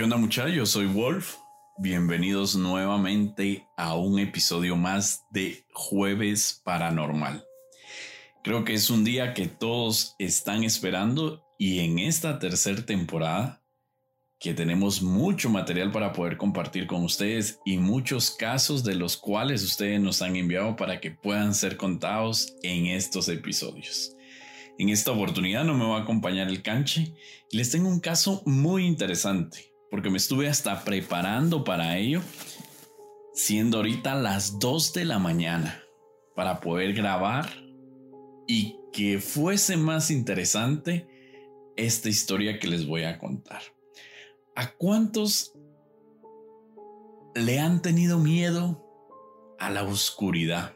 ¿Qué onda muchachos? Soy Wolf. Bienvenidos nuevamente a un episodio más de Jueves Paranormal. Creo que es un día que todos están esperando y en esta tercera temporada que tenemos mucho material para poder compartir con ustedes y muchos casos de los cuales ustedes nos han enviado para que puedan ser contados en estos episodios. En esta oportunidad no me va a acompañar el canche les tengo un caso muy interesante porque me estuve hasta preparando para ello, siendo ahorita las 2 de la mañana, para poder grabar y que fuese más interesante esta historia que les voy a contar. ¿A cuántos le han tenido miedo a la oscuridad?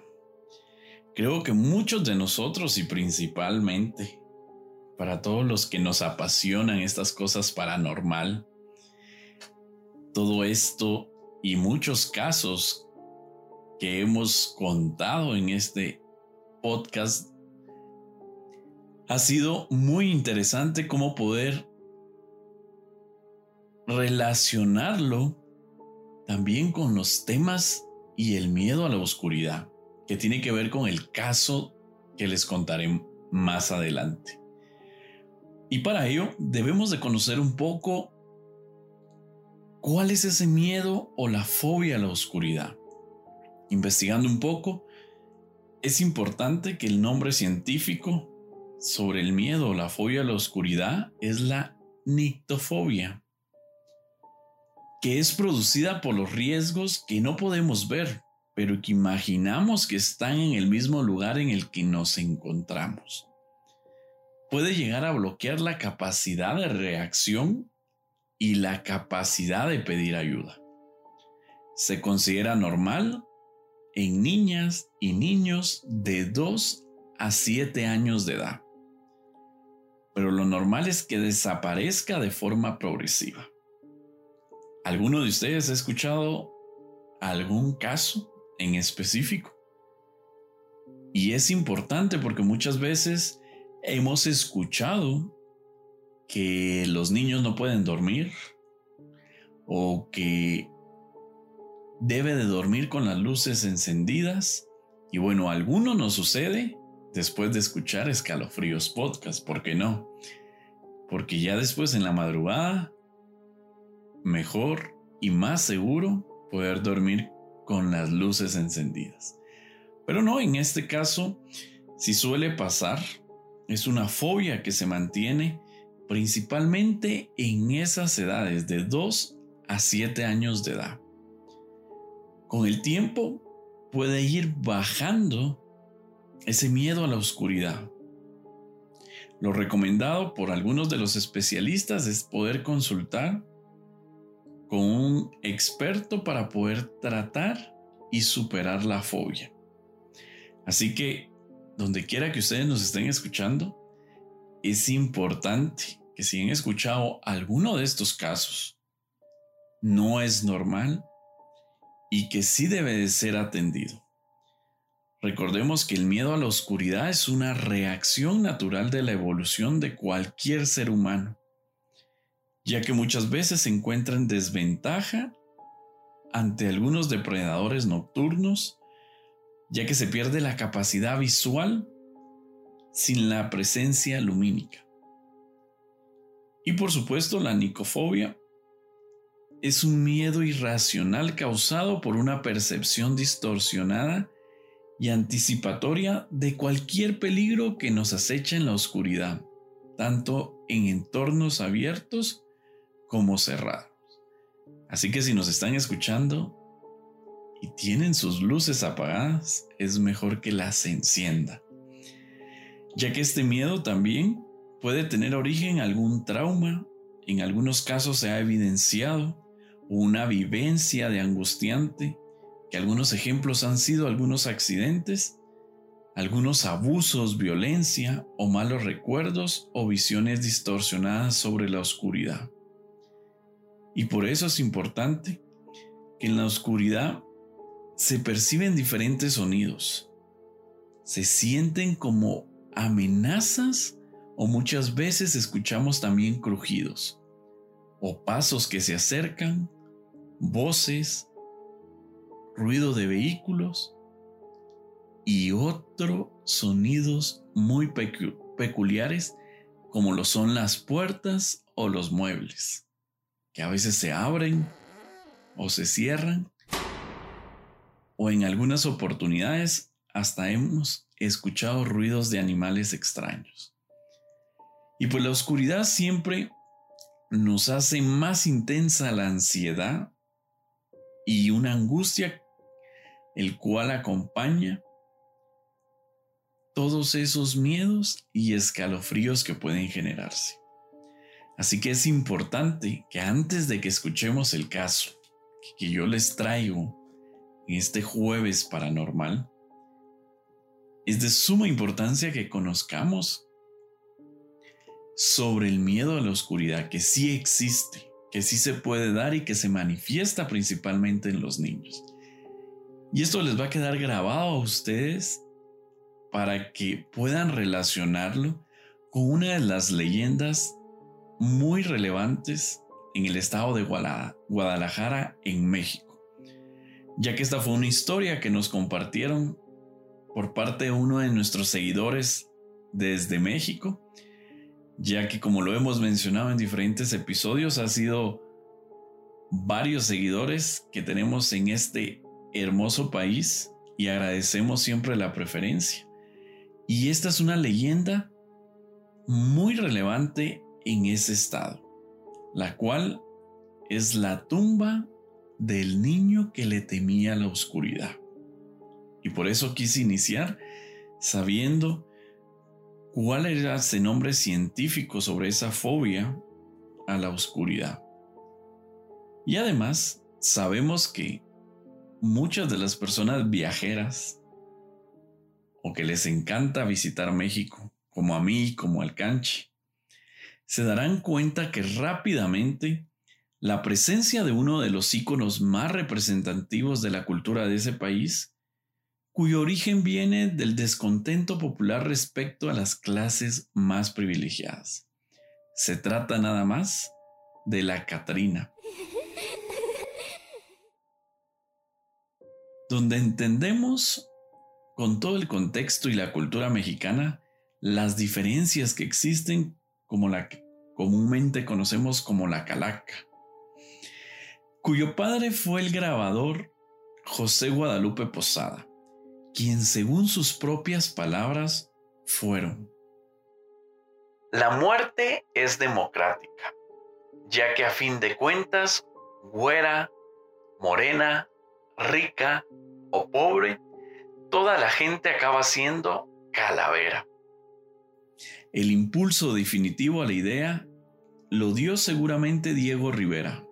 Creo que muchos de nosotros y principalmente para todos los que nos apasionan estas cosas paranormal, todo esto y muchos casos que hemos contado en este podcast, ha sido muy interesante cómo poder relacionarlo también con los temas y el miedo a la oscuridad, que tiene que ver con el caso que les contaré más adelante. Y para ello debemos de conocer un poco ¿Cuál es ese miedo o la fobia a la oscuridad? Investigando un poco, es importante que el nombre científico sobre el miedo o la fobia a la oscuridad es la nictofobia, que es producida por los riesgos que no podemos ver, pero que imaginamos que están en el mismo lugar en el que nos encontramos. Puede llegar a bloquear la capacidad de reacción y la capacidad de pedir ayuda. Se considera normal en niñas y niños de 2 a 7 años de edad. Pero lo normal es que desaparezca de forma progresiva. ¿Alguno de ustedes ha escuchado algún caso en específico? Y es importante porque muchas veces hemos escuchado que los niños no pueden dormir o que debe de dormir con las luces encendidas. Y bueno, alguno nos sucede después de escuchar escalofríos podcast, ¿por qué no? Porque ya después en la madrugada, mejor y más seguro poder dormir con las luces encendidas. Pero no, en este caso, si suele pasar, es una fobia que se mantiene principalmente en esas edades de 2 a 7 años de edad. Con el tiempo puede ir bajando ese miedo a la oscuridad. Lo recomendado por algunos de los especialistas es poder consultar con un experto para poder tratar y superar la fobia. Así que, donde quiera que ustedes nos estén escuchando, es importante que si han escuchado alguno de estos casos, no es normal y que sí debe de ser atendido. Recordemos que el miedo a la oscuridad es una reacción natural de la evolución de cualquier ser humano, ya que muchas veces se encuentra en desventaja ante algunos depredadores nocturnos, ya que se pierde la capacidad visual sin la presencia lumínica. Y por supuesto, la nicofobia es un miedo irracional causado por una percepción distorsionada y anticipatoria de cualquier peligro que nos acecha en la oscuridad, tanto en entornos abiertos como cerrados. Así que si nos están escuchando y tienen sus luces apagadas, es mejor que las encienda ya que este miedo también puede tener origen en algún trauma, en algunos casos se ha evidenciado una vivencia de angustiante, que algunos ejemplos han sido algunos accidentes, algunos abusos, violencia o malos recuerdos o visiones distorsionadas sobre la oscuridad. Y por eso es importante que en la oscuridad se perciben diferentes sonidos, se sienten como amenazas o muchas veces escuchamos también crujidos o pasos que se acercan, voces, ruido de vehículos y otros sonidos muy peculiares como lo son las puertas o los muebles, que a veces se abren o se cierran o en algunas oportunidades hasta hemos escuchado ruidos de animales extraños. Y pues la oscuridad siempre nos hace más intensa la ansiedad y una angustia el cual acompaña todos esos miedos y escalofríos que pueden generarse. Así que es importante que antes de que escuchemos el caso que yo les traigo en este jueves paranormal, es de suma importancia que conozcamos sobre el miedo a la oscuridad, que sí existe, que sí se puede dar y que se manifiesta principalmente en los niños. Y esto les va a quedar grabado a ustedes para que puedan relacionarlo con una de las leyendas muy relevantes en el estado de Guadalajara, en México, ya que esta fue una historia que nos compartieron por parte de uno de nuestros seguidores desde México, ya que como lo hemos mencionado en diferentes episodios, ha sido varios seguidores que tenemos en este hermoso país y agradecemos siempre la preferencia. Y esta es una leyenda muy relevante en ese estado, la cual es la tumba del niño que le temía la oscuridad. Y por eso quise iniciar sabiendo cuál era ese nombre científico sobre esa fobia a la oscuridad. Y además, sabemos que muchas de las personas viajeras o que les encanta visitar México, como a mí, como al canche, se darán cuenta que rápidamente la presencia de uno de los íconos más representativos de la cultura de ese país cuyo origen viene del descontento popular respecto a las clases más privilegiadas. Se trata nada más de la Catrina, donde entendemos con todo el contexto y la cultura mexicana las diferencias que existen como la que comúnmente conocemos como la calaca, cuyo padre fue el grabador José Guadalupe Posada quien según sus propias palabras fueron. La muerte es democrática, ya que a fin de cuentas, güera, morena, rica o pobre, toda la gente acaba siendo calavera. El impulso definitivo a la idea lo dio seguramente Diego Rivera,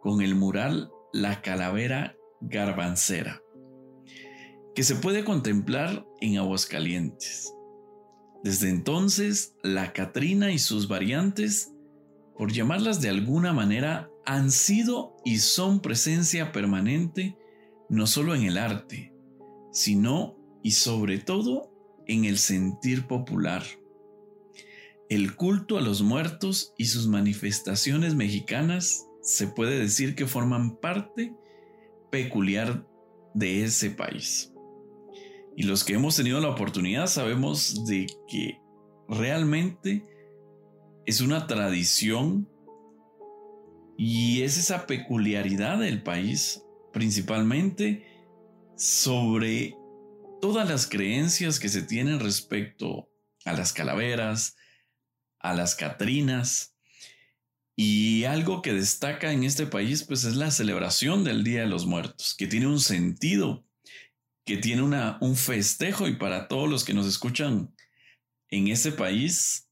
con el mural La Calavera Garbancera que se puede contemplar en Aguascalientes. Desde entonces, la Catrina y sus variantes, por llamarlas de alguna manera, han sido y son presencia permanente no solo en el arte, sino y sobre todo en el sentir popular. El culto a los muertos y sus manifestaciones mexicanas se puede decir que forman parte peculiar de ese país. Y los que hemos tenido la oportunidad sabemos de que realmente es una tradición y es esa peculiaridad del país, principalmente sobre todas las creencias que se tienen respecto a las calaveras, a las catrinas. Y algo que destaca en este país pues es la celebración del Día de los Muertos, que tiene un sentido que tiene una, un festejo y para todos los que nos escuchan en ese país,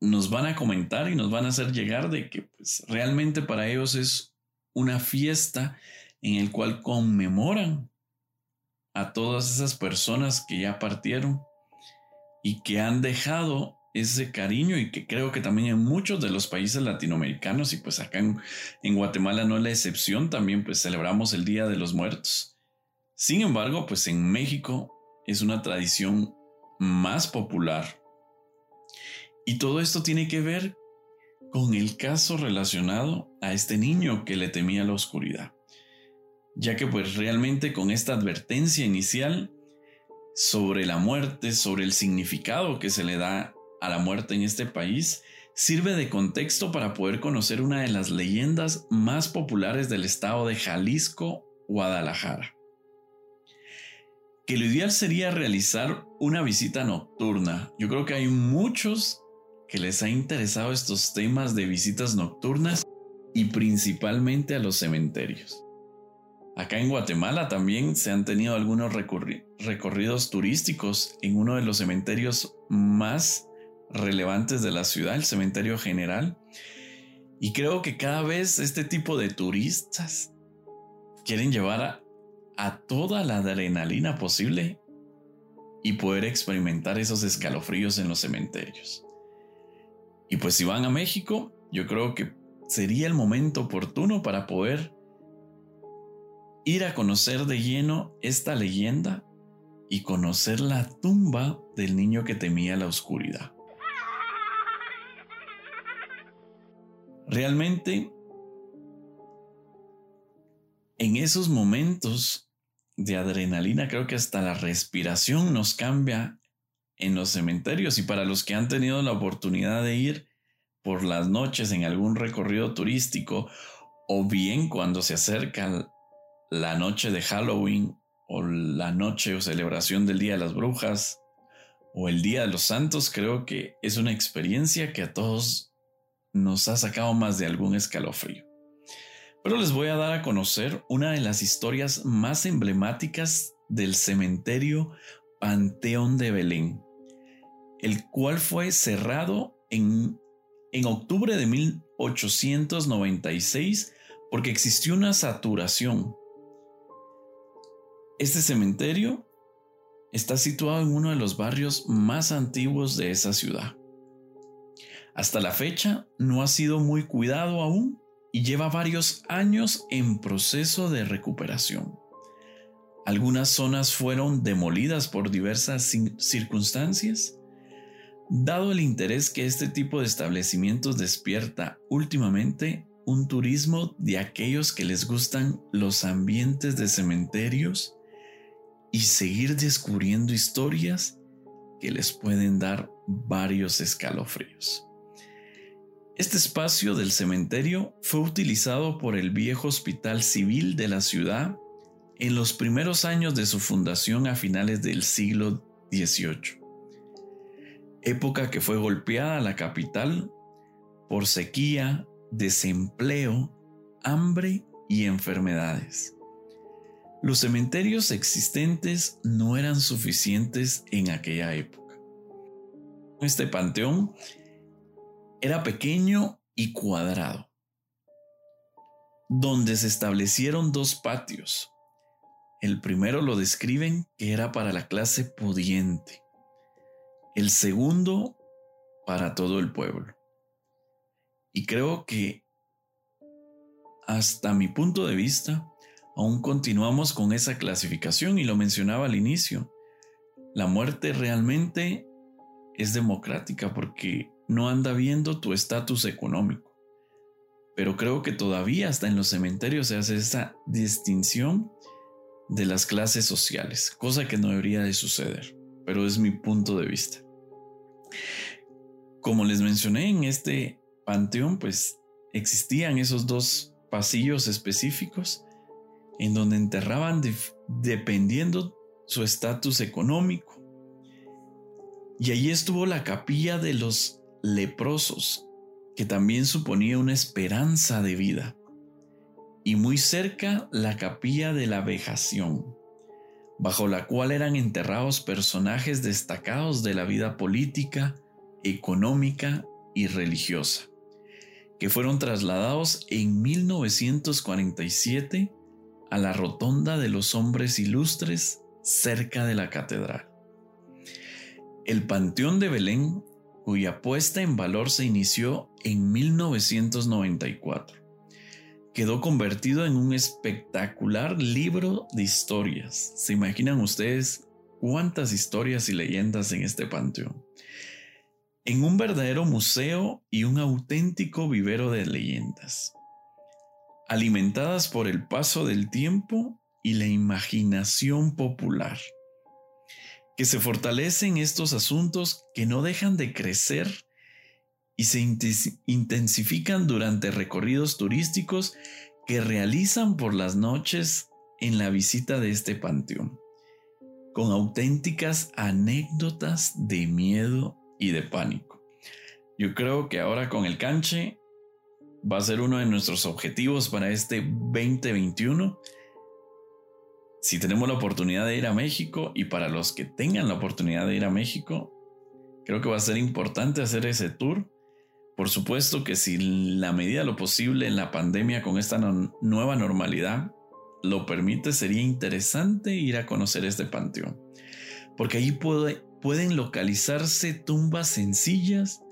nos van a comentar y nos van a hacer llegar de que pues, realmente para ellos es una fiesta en el cual conmemoran a todas esas personas que ya partieron y que han dejado ese cariño y que creo que también en muchos de los países latinoamericanos y pues acá en, en Guatemala no es la excepción, también pues celebramos el Día de los Muertos sin embargo, pues en México es una tradición más popular. Y todo esto tiene que ver con el caso relacionado a este niño que le temía la oscuridad, ya que pues realmente con esta advertencia inicial sobre la muerte, sobre el significado que se le da a la muerte en este país, sirve de contexto para poder conocer una de las leyendas más populares del estado de Jalisco, Guadalajara. Que lo ideal sería realizar una visita nocturna. Yo creo que hay muchos que les ha interesado estos temas de visitas nocturnas y principalmente a los cementerios. Acá en Guatemala también se han tenido algunos recorridos turísticos en uno de los cementerios más relevantes de la ciudad, el cementerio general. Y creo que cada vez este tipo de turistas quieren llevar a, toda la adrenalina posible y poder experimentar esos escalofríos en los cementerios. Y pues si van a México, yo creo que sería el momento oportuno para poder ir a conocer de lleno esta leyenda y conocer la tumba del niño que temía la oscuridad. Realmente, en esos momentos de adrenalina, creo que hasta la respiración nos cambia en los cementerios y para los que han tenido la oportunidad de ir por las noches en algún recorrido turístico o bien cuando se acerca la noche de Halloween o la noche o celebración del Día de las Brujas o el Día de los Santos, creo que es una experiencia que a todos nos ha sacado más de algún escalofrío. Pero les voy a dar a conocer una de las historias más emblemáticas del cementerio Panteón de Belén, el cual fue cerrado en, en octubre de 1896 porque existió una saturación. Este cementerio está situado en uno de los barrios más antiguos de esa ciudad. Hasta la fecha no ha sido muy cuidado aún y lleva varios años en proceso de recuperación. Algunas zonas fueron demolidas por diversas circunstancias. Dado el interés que este tipo de establecimientos despierta últimamente, un turismo de aquellos que les gustan los ambientes de cementerios y seguir descubriendo historias que les pueden dar varios escalofríos. Este espacio del cementerio fue utilizado por el viejo hospital civil de la ciudad en los primeros años de su fundación a finales del siglo XVIII, época que fue golpeada la capital por sequía, desempleo, hambre y enfermedades. Los cementerios existentes no eran suficientes en aquella época. Este panteón era pequeño y cuadrado, donde se establecieron dos patios. El primero lo describen que era para la clase pudiente, el segundo para todo el pueblo. Y creo que hasta mi punto de vista, aún continuamos con esa clasificación y lo mencionaba al inicio. La muerte realmente es democrática porque no anda viendo tu estatus económico. Pero creo que todavía hasta en los cementerios se hace esa distinción de las clases sociales, cosa que no debería de suceder, pero es mi punto de vista. Como les mencioné en este panteón, pues existían esos dos pasillos específicos en donde enterraban dependiendo su estatus económico. Y allí estuvo la capilla de los leprosos, que también suponía una esperanza de vida, y muy cerca la capilla de la vejación, bajo la cual eran enterrados personajes destacados de la vida política, económica y religiosa, que fueron trasladados en 1947 a la Rotonda de los Hombres Ilustres cerca de la catedral. El Panteón de Belén cuya puesta en valor se inició en 1994. Quedó convertido en un espectacular libro de historias. ¿Se imaginan ustedes cuántas historias y leyendas en este panteón? en un verdadero museo y un auténtico vivero de leyendas, alimentadas por el paso del tiempo y la imaginación popular, que se fortalecen estos asuntos que no dejan de crecer y se intensifican durante recorridos turísticos que realizan por las noches en la visita de este panteón, con auténticas anécdotas de miedo y de pánico. Yo creo que ahora con el canche va a ser uno de nuestros objetivos para este 2021. Si tenemos la oportunidad de ir a México y para los que tengan la oportunidad de ir a México, creo que va a ser importante hacer ese tour. Por supuesto que si la medida de lo posible en la pandemia con esta nueva normalidad lo permite, sería interesante ir a conocer este panteón, porque ahí puede, pueden localizarse tumbas sencillas,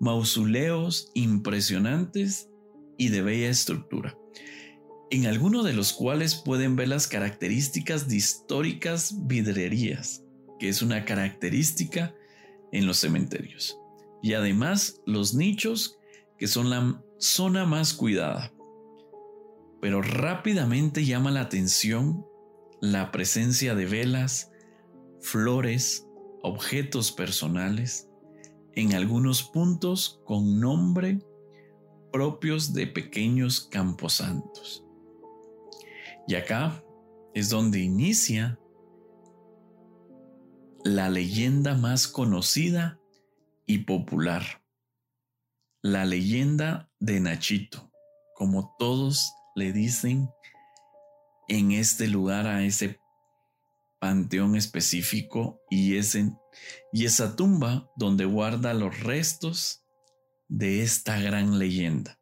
mausoleos impresionantes y de bella estructura, en algunos de los cuales pueden ver las características históricas vidrerías, que es una característica en los cementerios, y además los nichos, que son la zona más cuidada. Pero rápidamente llama la atención la presencia de velas, flores, objetos personales, en algunos puntos con nombre propios de pequeños camposantos. Y acá es donde inicia la leyenda más conocida y popular, la leyenda de Nachito, como todos le dicen en este lugar a ese panteón específico y, ese, y esa tumba donde guarda los restos de esta gran leyenda.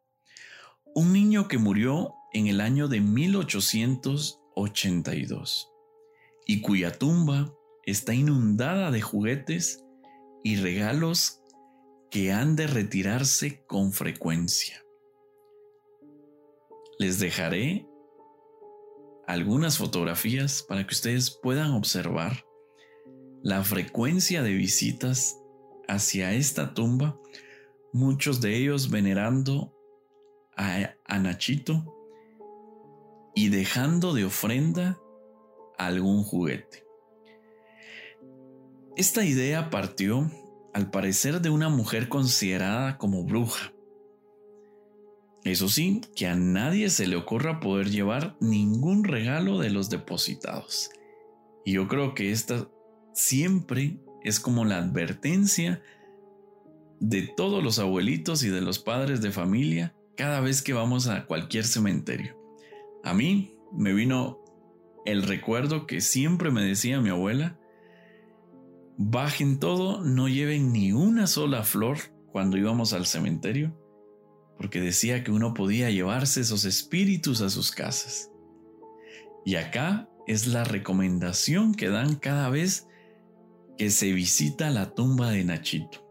Un niño que murió en el año de 1882 y cuya tumba está inundada de juguetes y regalos que han de retirarse con frecuencia. Les dejaré algunas fotografías para que ustedes puedan observar la frecuencia de visitas hacia esta tumba, muchos de ellos venerando a, Nachito y dejando de ofrenda algún juguete. Esta idea partió, al parecer, de una mujer considerada como bruja, eso sí, que a nadie se le ocurra poder llevar ningún regalo de los depositados. Y yo creo que esta siempre es como la advertencia de todos los abuelitos y de los padres de familia cada vez que vamos a cualquier cementerio. A mí me vino el recuerdo que siempre me decía mi abuela, bajen todo, no lleven ni una sola flor cuando íbamos al cementerio porque decía que uno podía llevarse esos espíritus a sus casas. Y acá es la recomendación que dan cada vez que se visita la tumba de Nachito,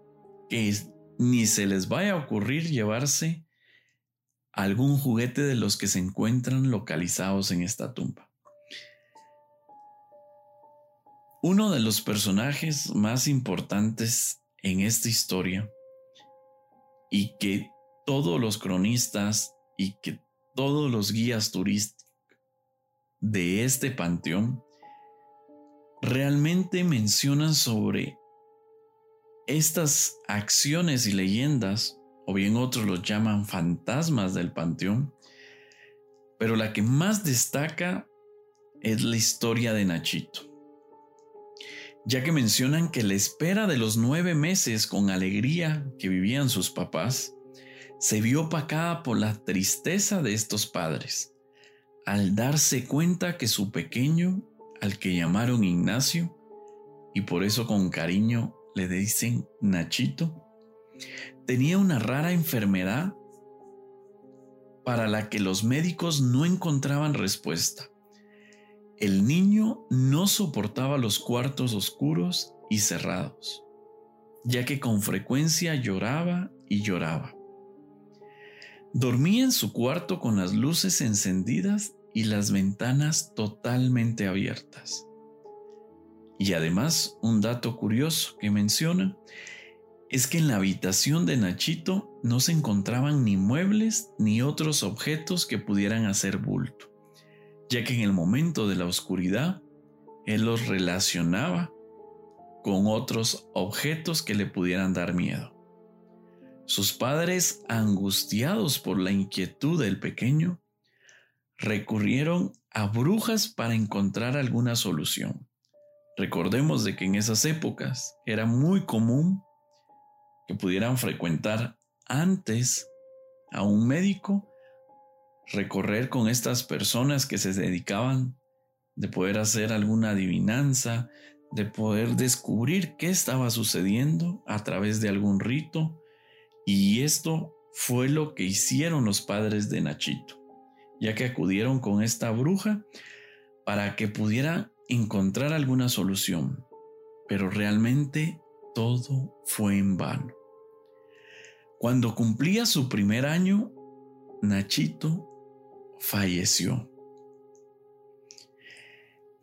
que ni se les vaya a ocurrir llevarse algún juguete de los que se encuentran localizados en esta tumba. Uno de los personajes más importantes en esta historia y que todos los cronistas y que todos los guías turísticos de este panteón realmente mencionan sobre estas acciones y leyendas, o bien otros los llaman fantasmas del panteón, pero la que más destaca es la historia de Nachito, ya que mencionan que la espera de los nueve meses con alegría que vivían sus papás se vio opacada por la tristeza de estos padres, al darse cuenta que su pequeño, al que llamaron Ignacio, y por eso con cariño le dicen Nachito, tenía una rara enfermedad para la que los médicos no encontraban respuesta. El niño no soportaba los cuartos oscuros y cerrados, ya que con frecuencia lloraba y lloraba. Dormía en su cuarto con las luces encendidas y las ventanas totalmente abiertas. Y además, un dato curioso que menciona es que en la habitación de Nachito no se encontraban ni muebles ni otros objetos que pudieran hacer bulto, ya que en el momento de la oscuridad él los relacionaba con otros objetos que le pudieran dar miedo. Sus padres, angustiados por la inquietud del pequeño, recurrieron a brujas para encontrar alguna solución. Recordemos de que en esas épocas era muy común que pudieran frecuentar antes a un médico, recorrer con estas personas que se dedicaban de poder hacer alguna adivinanza, de poder descubrir qué estaba sucediendo a través de algún rito. Y esto fue lo que hicieron los padres de Nachito, ya que acudieron con esta bruja para que pudiera encontrar alguna solución. Pero realmente todo fue en vano. Cuando cumplía su primer año, Nachito falleció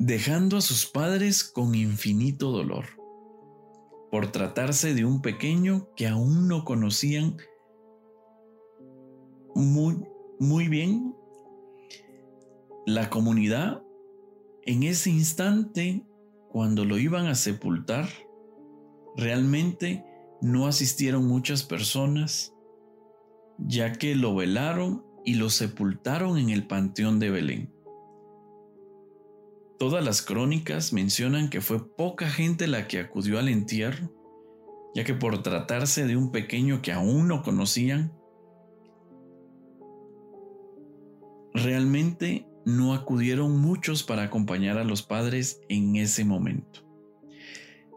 dejando a sus padres con infinito dolor, por tratarse de un pequeño que aún no conocían muy, muy bien. La comunidad, en ese instante, cuando lo iban a sepultar, realmente no asistieron muchas personas, ya que lo velaron y lo sepultaron en el Panteón de Belén. Todas las crónicas mencionan que fue poca gente la que acudió al entierro, ya que por tratarse de un pequeño que aún no conocían, realmente no acudieron muchos para acompañar a los padres en ese momento.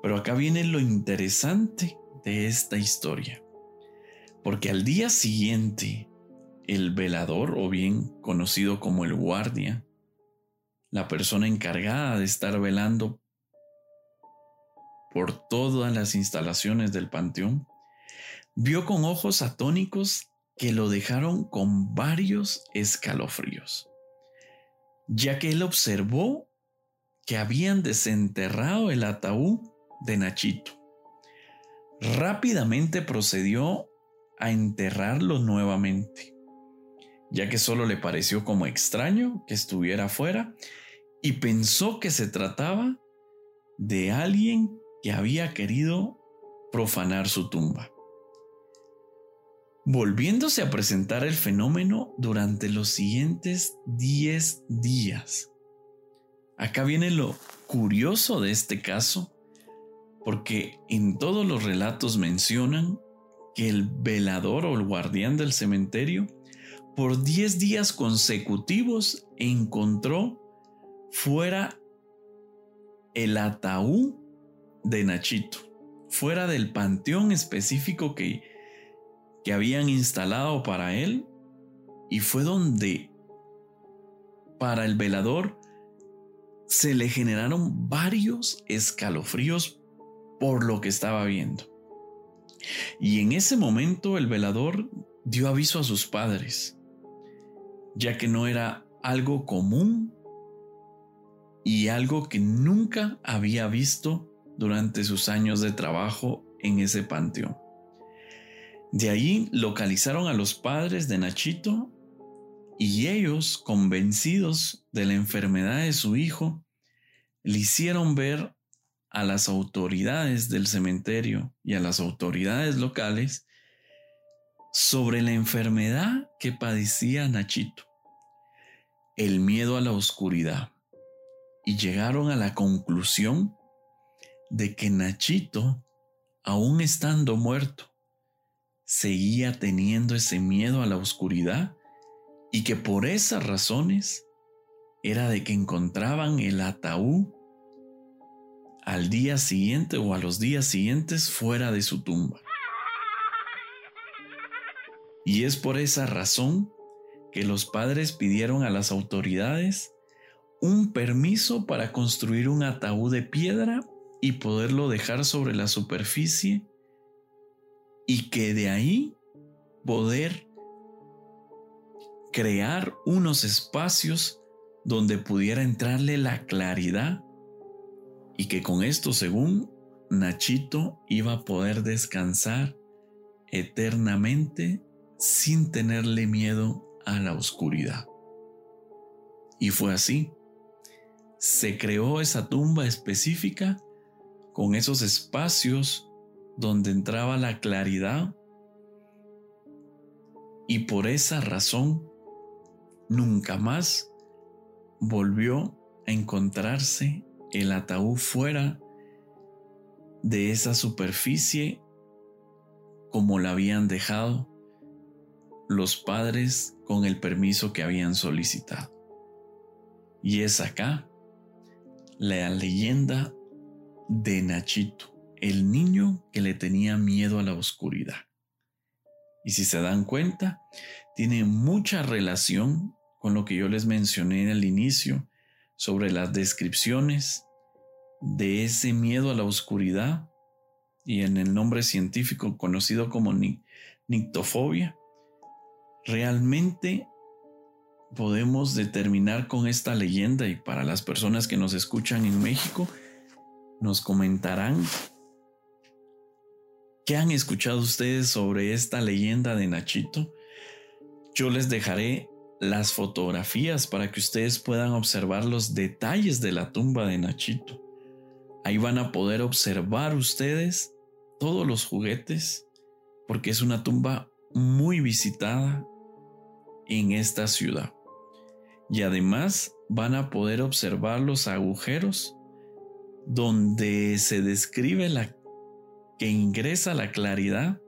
Pero acá viene lo interesante de esta historia, porque al día siguiente, el velador, o bien conocido como el guardia, la persona encargada de estar velando por todas las instalaciones del panteón, vio con ojos atónicos que lo dejaron con varios escalofríos, ya que él observó que habían desenterrado el ataúd de Nachito. Rápidamente procedió a enterrarlo nuevamente, ya que solo le pareció como extraño que estuviera afuera y pensó que se trataba de alguien que había querido profanar su tumba. Volviéndose a presentar el fenómeno durante los siguientes 10 días. Acá viene lo curioso de este caso, porque en todos los relatos mencionan que el velador o el guardián del cementerio por 10 días consecutivos encontró fuera el ataúd de Nachito, fuera del panteón específico que, que habían instalado para él, y fue donde para el velador se le generaron varios escalofríos por lo que estaba viendo. Y en ese momento el velador dio aviso a sus padres, ya que no era algo común y algo que nunca había visto durante sus años de trabajo en ese panteón. De ahí localizaron a los padres de Nachito y ellos, convencidos de la enfermedad de su hijo, le hicieron ver a las autoridades del cementerio y a las autoridades locales sobre la enfermedad que padecía Nachito, el miedo a la oscuridad. Y llegaron a la conclusión de que Nachito, aún estando muerto, seguía teniendo ese miedo a la oscuridad y que por esas razones era de que encontraban el ataúd al día siguiente o a los días siguientes fuera de su tumba. Y es por esa razón que los padres pidieron a las autoridades un permiso para construir un ataúd de piedra y poderlo dejar sobre la superficie y que de ahí poder crear unos espacios donde pudiera entrarle la claridad y que con esto, según Nachito iba a poder descansar eternamente sin tenerle miedo a la oscuridad. Y fue así. Se creó esa tumba específica con esos espacios donde entraba la claridad y por esa razón nunca más volvió a encontrarse el ataúd fuera de esa superficie como la habían dejado los padres con el permiso que habían solicitado. Y es acá la leyenda de Nachito, el niño que le tenía miedo a la oscuridad. Y si se dan cuenta, tiene mucha relación con lo que yo les mencioné al inicio sobre las descripciones de ese miedo a la oscuridad y en el nombre científico conocido como nictofobia. Realmente podemos determinar con esta leyenda y para las personas que nos escuchan en México, nos comentarán qué han escuchado ustedes sobre esta leyenda de Nachito. Yo les dejaré las fotografías para que ustedes puedan observar los detalles de la tumba de Nachito. Ahí van a poder observar ustedes todos los juguetes porque es una tumba muy visitada en esta ciudad y además van a poder observar los agujeros donde se describe la que ingresa la claridad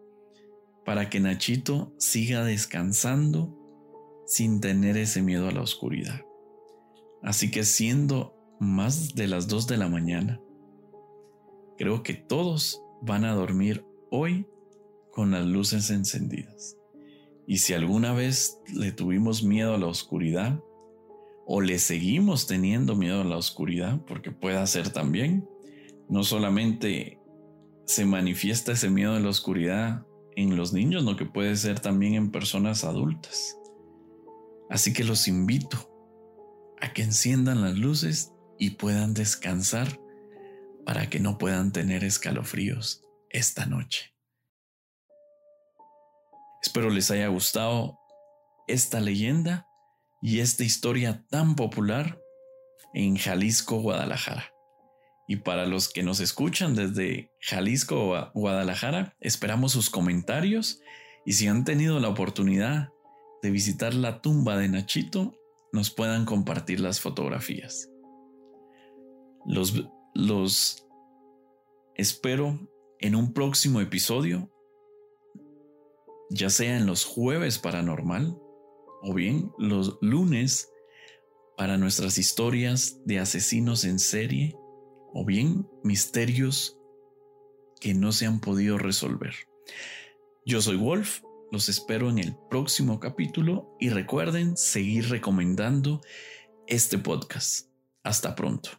para que Nachito siga descansando sin tener ese miedo a la oscuridad. Así que siendo más de las 2 de la mañana, creo que todos van a dormir hoy con las luces encendidas. Y si alguna vez le tuvimos miedo a la oscuridad, o le seguimos teniendo miedo a la oscuridad, porque puede ser también. No solamente se manifiesta ese miedo a la oscuridad en los niños, no que puede ser también en personas adultas. Así que los invito a que enciendan las luces y puedan descansar para que no puedan tener escalofríos esta noche. Espero les haya gustado esta leyenda y esta historia tan popular en Jalisco, Guadalajara. Y para los que nos escuchan desde Jalisco, Guadalajara, esperamos sus comentarios y si han tenido la oportunidad de visitar la tumba de Nachito, nos puedan compartir las fotografías. Los, los espero en un próximo episodio, ya sea en los jueves paranormal o bien los lunes para nuestras historias de asesinos en serie o bien misterios que no se han podido resolver. Yo soy Wolf, los espero en el próximo capítulo y recuerden seguir recomendando este podcast. Hasta pronto.